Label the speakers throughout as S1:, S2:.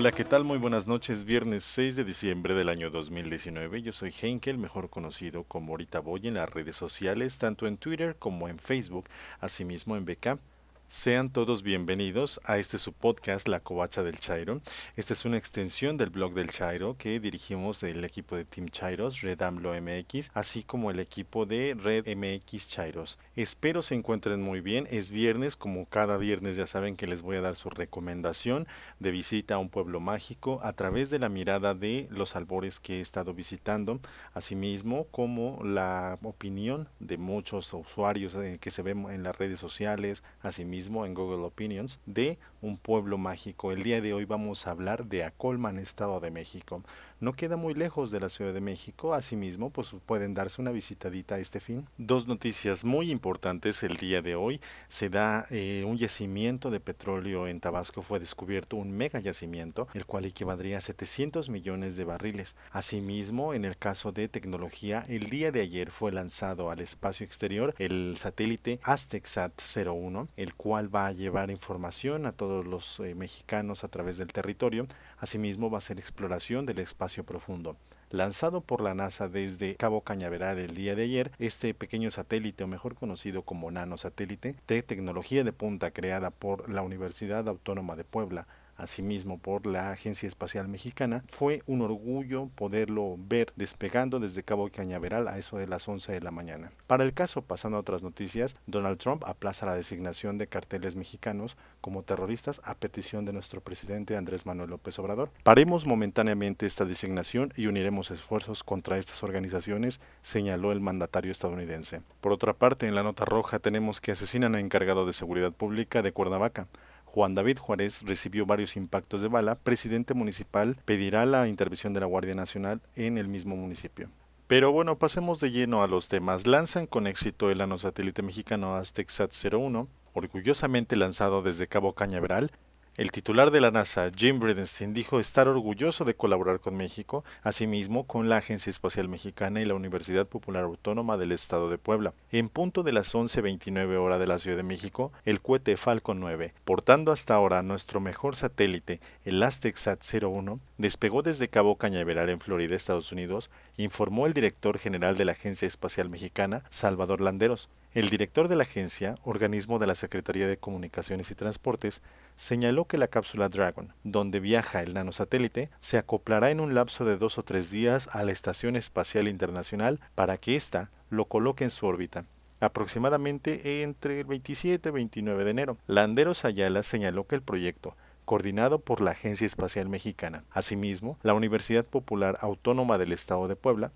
S1: Hola, ¿qué tal? Muy buenas noches. Viernes 6 de diciembre del año 2019. Yo soy Henkel, mejor conocido como Ahorita Boy en las redes sociales, tanto en Twitter como en Facebook, asimismo en BK. Sean todos bienvenidos a este su podcast La Covacha del Chairo. Esta es una extensión del blog del Chairo que dirigimos del equipo de Team Chairos, Red AMLO MX, así como el equipo de Red MX Chairos. Espero se encuentren muy bien. Es viernes, como cada viernes ya saben que les voy a dar su recomendación de visita a un pueblo mágico a través de la mirada de los albores que he estado visitando, asimismo como la opinión de muchos usuarios eh, que se ven en las redes sociales, asimismo en Google Opinions de un pueblo mágico. El día de hoy vamos a hablar de Acolman, Estado de México no queda muy lejos de la Ciudad de México, asimismo pues pueden darse una visitadita a este fin. Dos noticias muy importantes el día de hoy. Se da eh, un yacimiento de petróleo en Tabasco, fue descubierto un mega yacimiento, el cual equivaldría a 700 millones de barriles. Asimismo, en el caso de tecnología, el día de ayer fue lanzado al espacio exterior el satélite Aztecsat 01, el cual va a llevar información a todos los eh, mexicanos a través del territorio. Asimismo, va a ser exploración del espacio profundo. Lanzado por la NASA desde Cabo Cañaveral el día de ayer, este pequeño satélite, o mejor conocido como nanosatélite, de tecnología de punta creada por la Universidad Autónoma de Puebla, asimismo por la Agencia Espacial Mexicana. Fue un orgullo poderlo ver despegando desde Cabo Cañaveral a eso de las 11 de la mañana. Para el caso, pasando a otras noticias, Donald Trump aplaza la designación de carteles mexicanos como terroristas a petición de nuestro presidente Andrés Manuel López Obrador. Paremos momentáneamente esta designación y uniremos esfuerzos contra estas organizaciones, señaló el mandatario estadounidense. Por otra parte, en la nota roja tenemos que asesinan a encargado de seguridad pública de Cuernavaca. Juan David Juárez recibió varios impactos de bala, presidente municipal pedirá la intervención de la Guardia Nacional en el mismo municipio. Pero bueno, pasemos de lleno a los temas. Lanzan con éxito el nanosatélite mexicano Aztecsat 01, orgullosamente lanzado desde Cabo Cañaveral, el titular de la NASA, Jim Bridenstine, dijo estar orgulloso de colaborar con México, asimismo con la Agencia Espacial Mexicana y la Universidad Popular Autónoma del Estado de Puebla. En punto de las 11.29 horas de la Ciudad de México, el cohete Falcon 9, portando hasta ahora nuestro mejor satélite, el Aztecsat 01, despegó desde Cabo Cañaveral en Florida, Estados Unidos, informó el director general de la Agencia Espacial Mexicana, Salvador Landeros. El director de la agencia, organismo de la Secretaría de Comunicaciones y Transportes, señaló que la cápsula Dragon, donde viaja el nanosatélite, se acoplará en un lapso de dos o tres días a la Estación Espacial Internacional para que ésta lo coloque en su órbita aproximadamente entre el 27 y 29 de enero. Landeros Ayala señaló que el proyecto, coordinado por la Agencia Espacial Mexicana, asimismo, la Universidad Popular Autónoma del Estado de Puebla,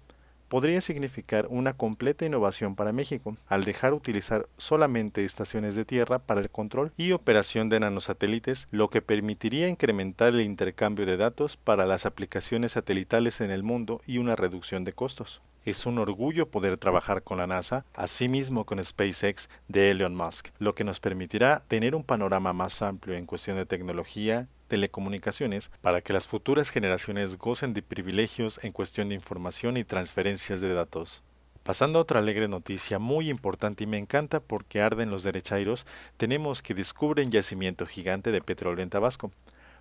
S1: podría significar una completa innovación para México, al dejar utilizar solamente estaciones de tierra para el control y operación de nanosatélites, lo que permitiría incrementar el intercambio de datos para las aplicaciones satelitales en el mundo y una reducción de costos. Es un orgullo poder trabajar con la NASA, asimismo con SpaceX de Elon Musk, lo que nos permitirá tener un panorama más amplio en cuestión de tecnología, telecomunicaciones para que las futuras generaciones gocen de privilegios en cuestión de información y transferencias de datos. Pasando a otra alegre noticia muy importante y me encanta porque arden los derechairos, tenemos que descubren yacimiento gigante de petróleo en Tabasco.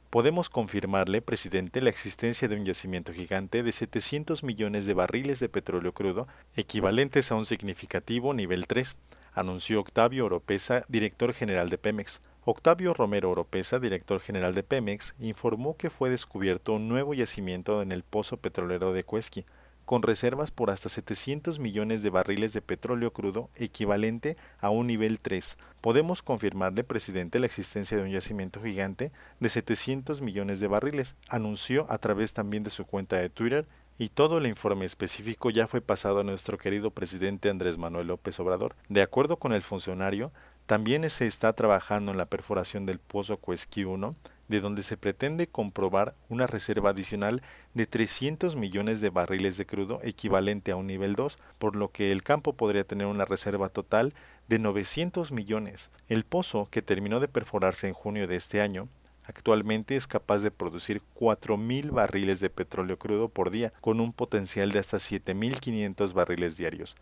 S1: Podemos confirmarle, presidente, la existencia de un yacimiento gigante de 700 millones de barriles de petróleo crudo, equivalentes a un significativo nivel 3, anunció Octavio Oropesa, director general de Pemex. Octavio Romero Oropesa, director general de Pemex, informó que fue descubierto un nuevo yacimiento en el pozo petrolero de Cuesqui, con reservas por hasta 700 millones de barriles de petróleo crudo, equivalente a un nivel 3. Podemos confirmarle, presidente, la existencia de un yacimiento gigante de 700 millones de barriles, anunció a través también de su cuenta de Twitter y todo el informe específico ya fue pasado a nuestro querido presidente Andrés Manuel López Obrador. De acuerdo con el funcionario, también se está trabajando en la perforación del pozo Cuesqui 1, de donde se pretende comprobar una reserva adicional de 300 millones de barriles de crudo equivalente a un nivel 2, por lo que el campo podría tener una reserva total de 900 millones. El pozo, que terminó de perforarse en junio de este año, actualmente es capaz de producir 4.000 barriles de petróleo crudo por día, con un potencial de hasta 7.500 barriles diarios.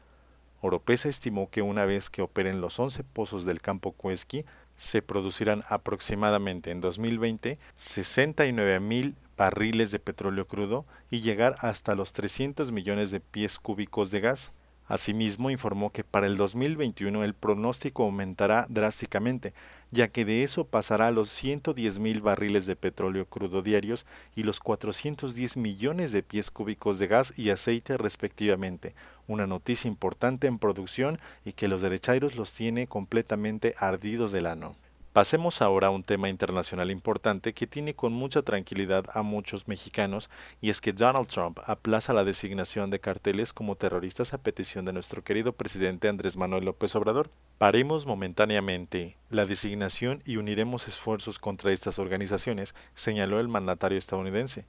S1: Oropesa estimó que una vez que operen los 11 pozos del campo Cuesqui, se producirán aproximadamente en 2020 69 mil barriles de petróleo crudo y llegar hasta los 300 millones de pies cúbicos de gas. Asimismo, informó que para el 2021 el pronóstico aumentará drásticamente, ya que de eso pasará a los 110 mil barriles de petróleo crudo diarios y los 410 millones de pies cúbicos de gas y aceite respectivamente. Una noticia importante en producción y que los derechairos los tiene completamente ardidos del ano. Pasemos ahora a un tema internacional importante que tiene con mucha tranquilidad a muchos mexicanos y es que Donald Trump aplaza la designación de carteles como terroristas a petición de nuestro querido presidente Andrés Manuel López Obrador. Paremos momentáneamente la designación y uniremos esfuerzos contra estas organizaciones, señaló el mandatario estadounidense.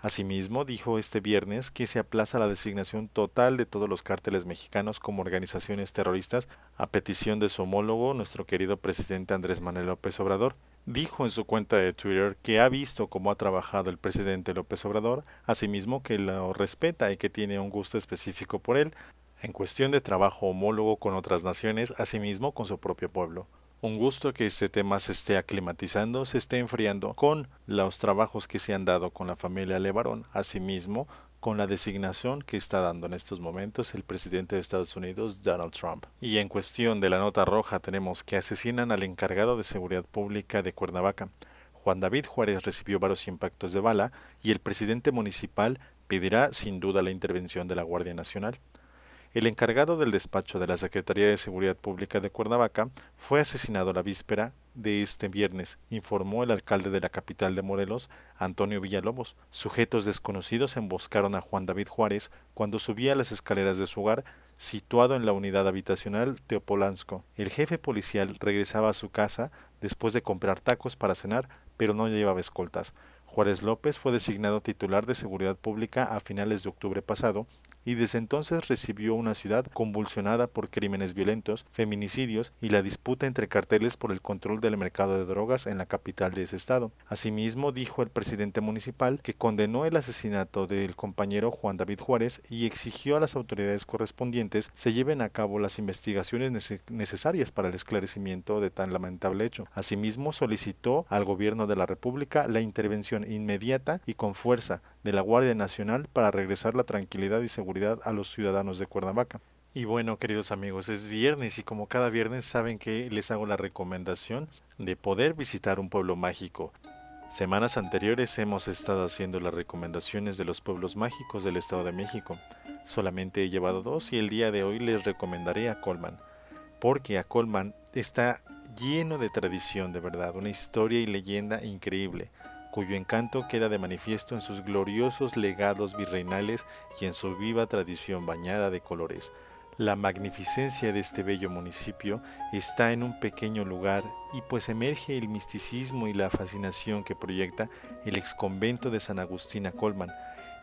S1: Asimismo, dijo este viernes que se aplaza la designación total de todos los cárteles mexicanos como organizaciones terroristas a petición de su homólogo, nuestro querido presidente Andrés Manuel López Obrador. Dijo en su cuenta de Twitter que ha visto cómo ha trabajado el presidente López Obrador, asimismo que lo respeta y que tiene un gusto específico por él, en cuestión de trabajo homólogo con otras naciones, asimismo con su propio pueblo. Un gusto que este tema se esté aclimatizando, se esté enfriando con los trabajos que se han dado con la familia Levarón, asimismo con la designación que está dando en estos momentos el presidente de Estados Unidos, Donald Trump. Y en cuestión de la nota roja tenemos que asesinan al encargado de seguridad pública de Cuernavaca. Juan David Juárez recibió varios impactos de bala y el presidente municipal pedirá sin duda la intervención de la Guardia Nacional. El encargado del despacho de la Secretaría de Seguridad Pública de Cuernavaca fue asesinado la víspera de este viernes, informó el alcalde de la capital de Morelos, Antonio Villalobos. Sujetos desconocidos emboscaron a Juan David Juárez cuando subía las escaleras de su hogar, situado en la unidad habitacional Teopolansko. El jefe policial regresaba a su casa después de comprar tacos para cenar, pero no llevaba escoltas. Juárez López fue designado titular de Seguridad Pública a finales de octubre pasado y desde entonces recibió una ciudad convulsionada por crímenes violentos, feminicidios y la disputa entre carteles por el control del mercado de drogas en la capital de ese estado. Asimismo, dijo el presidente municipal que condenó el asesinato del compañero Juan David Juárez y exigió a las autoridades correspondientes se lleven a cabo las investigaciones necesarias para el esclarecimiento de tan lamentable hecho. Asimismo, solicitó al gobierno de la República la intervención inmediata y con fuerza de la Guardia Nacional para regresar la tranquilidad y seguridad a los ciudadanos de Cuernavaca. Y bueno, queridos amigos, es viernes y como cada viernes saben que les hago la recomendación de poder visitar un pueblo mágico. Semanas anteriores hemos estado haciendo las recomendaciones de los pueblos mágicos del Estado de México. Solamente he llevado dos y el día de hoy les recomendaré a Colman, porque a Colman está lleno de tradición de verdad, una historia y leyenda increíble cuyo encanto queda de manifiesto en sus gloriosos legados virreinales y en su viva tradición bañada de colores. La magnificencia de este bello municipio está en un pequeño lugar y pues emerge el misticismo y la fascinación que proyecta el exconvento de San Agustín a Colman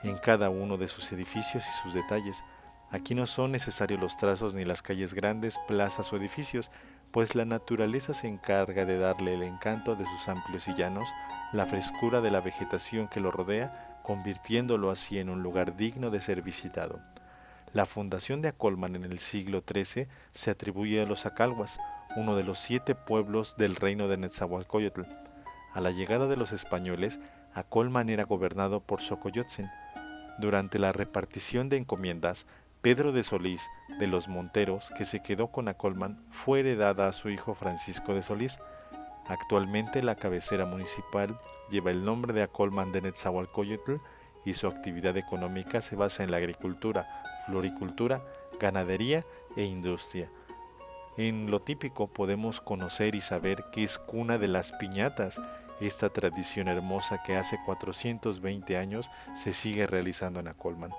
S1: en cada uno de sus edificios y sus detalles. Aquí no son necesarios los trazos ni las calles grandes, plazas o edificios, pues la naturaleza se encarga de darle el encanto de sus amplios y llanos, la frescura de la vegetación que lo rodea, convirtiéndolo así en un lugar digno de ser visitado. La fundación de Acolman en el siglo XIII se atribuye a los Acalhuas, uno de los siete pueblos del reino de Netzahualcoyotl. A la llegada de los españoles, Acolman era gobernado por Xocoyotzin. Durante la repartición de encomiendas, Pedro de Solís de los Monteros, que se quedó con Acolman, fue heredada a su hijo Francisco de Solís. Actualmente la cabecera municipal lleva el nombre de Acolman de Netzahualcoyotl y su actividad económica se basa en la agricultura, floricultura, ganadería e industria. En lo típico podemos conocer y saber que es cuna de las piñatas, esta tradición hermosa que hace 420 años se sigue realizando en Acolman.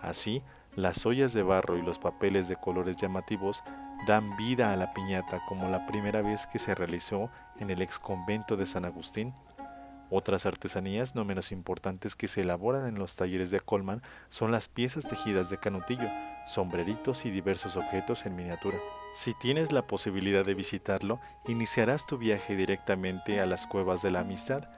S1: Así, las ollas de barro y los papeles de colores llamativos dan vida a la piñata como la primera vez que se realizó en el ex convento de San Agustín. Otras artesanías no menos importantes que se elaboran en los talleres de Colman son las piezas tejidas de canutillo, sombreritos y diversos objetos en miniatura. Si tienes la posibilidad de visitarlo, iniciarás tu viaje directamente a las cuevas de la amistad,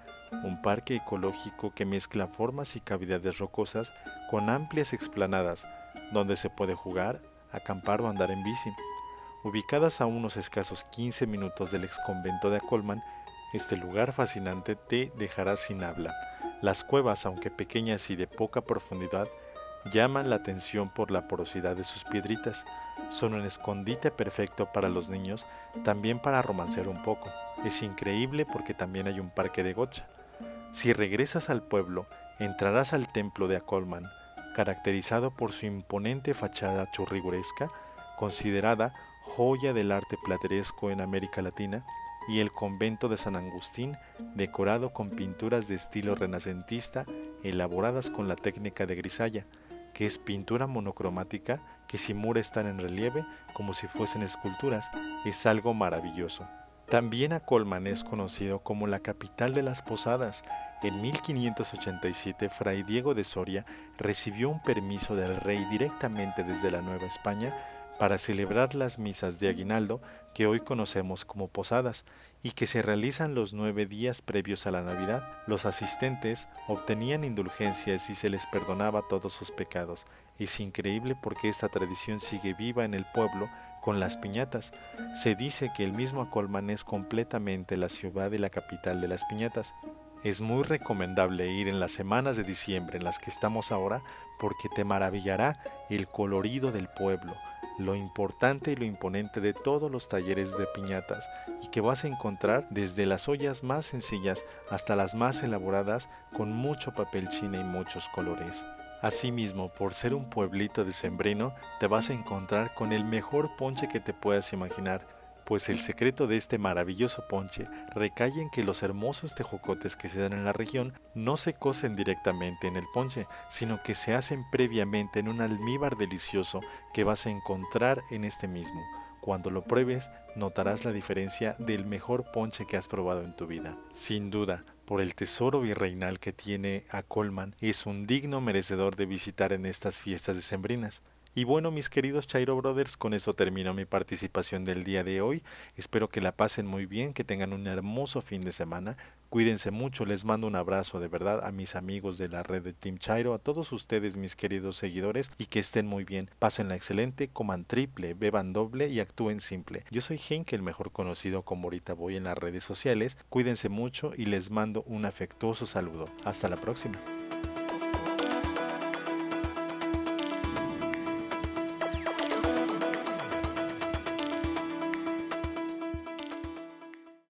S1: un parque ecológico que mezcla formas y cavidades rocosas con amplias explanadas, donde se puede jugar, acampar o andar en bici. Ubicadas a unos escasos 15 minutos del ex convento de Acolman, este lugar fascinante te dejará sin habla. Las cuevas, aunque pequeñas y de poca profundidad, llaman la atención por la porosidad de sus piedritas. Son un escondite perfecto para los niños, también para romancear un poco. Es increíble porque también hay un parque de gocha. Si regresas al pueblo, entrarás al templo de Acolman, caracterizado por su imponente fachada churriguresca, considerada joya del arte plateresco en América Latina, y el convento de San Agustín, decorado con pinturas de estilo renacentista elaboradas con la técnica de grisalla, que es pintura monocromática que simula estar en relieve como si fuesen esculturas, es algo maravilloso. También a Colman es conocido como la capital de las posadas. En 1587 Fray Diego de Soria recibió un permiso del rey directamente desde la Nueva España para celebrar las misas de aguinaldo que hoy conocemos como posadas y que se realizan los nueve días previos a la Navidad. Los asistentes obtenían indulgencias y se les perdonaba todos sus pecados. Es increíble porque esta tradición sigue viva en el pueblo con las piñatas. Se dice que el mismo Acolman es completamente la ciudad y la capital de las piñatas. Es muy recomendable ir en las semanas de diciembre en las que estamos ahora porque te maravillará el colorido del pueblo, lo importante y lo imponente de todos los talleres de piñatas y que vas a encontrar desde las ollas más sencillas hasta las más elaboradas con mucho papel china y muchos colores. Asimismo, por ser un pueblito de sembrino, te vas a encontrar con el mejor ponche que te puedas imaginar, pues el secreto de este maravilloso ponche recae en que los hermosos tejocotes que se dan en la región no se cocen directamente en el ponche, sino que se hacen previamente en un almíbar delicioso que vas a encontrar en este mismo. Cuando lo pruebes, notarás la diferencia del mejor ponche que has probado en tu vida. Sin duda, por el tesoro virreinal que tiene a Colman, es un digno merecedor de visitar en estas fiestas decembrinas. Y bueno, mis queridos Chairo Brothers, con eso termino mi participación del día de hoy. Espero que la pasen muy bien, que tengan un hermoso fin de semana. Cuídense mucho, les mando un abrazo de verdad a mis amigos de la red de Team Chairo, a todos ustedes mis queridos seguidores y que estén muy bien. Pásenla excelente, coman triple, beban doble y actúen simple. Yo soy Henk, el mejor conocido como ahorita voy en las redes sociales. Cuídense mucho y les mando un afectuoso saludo. Hasta la próxima.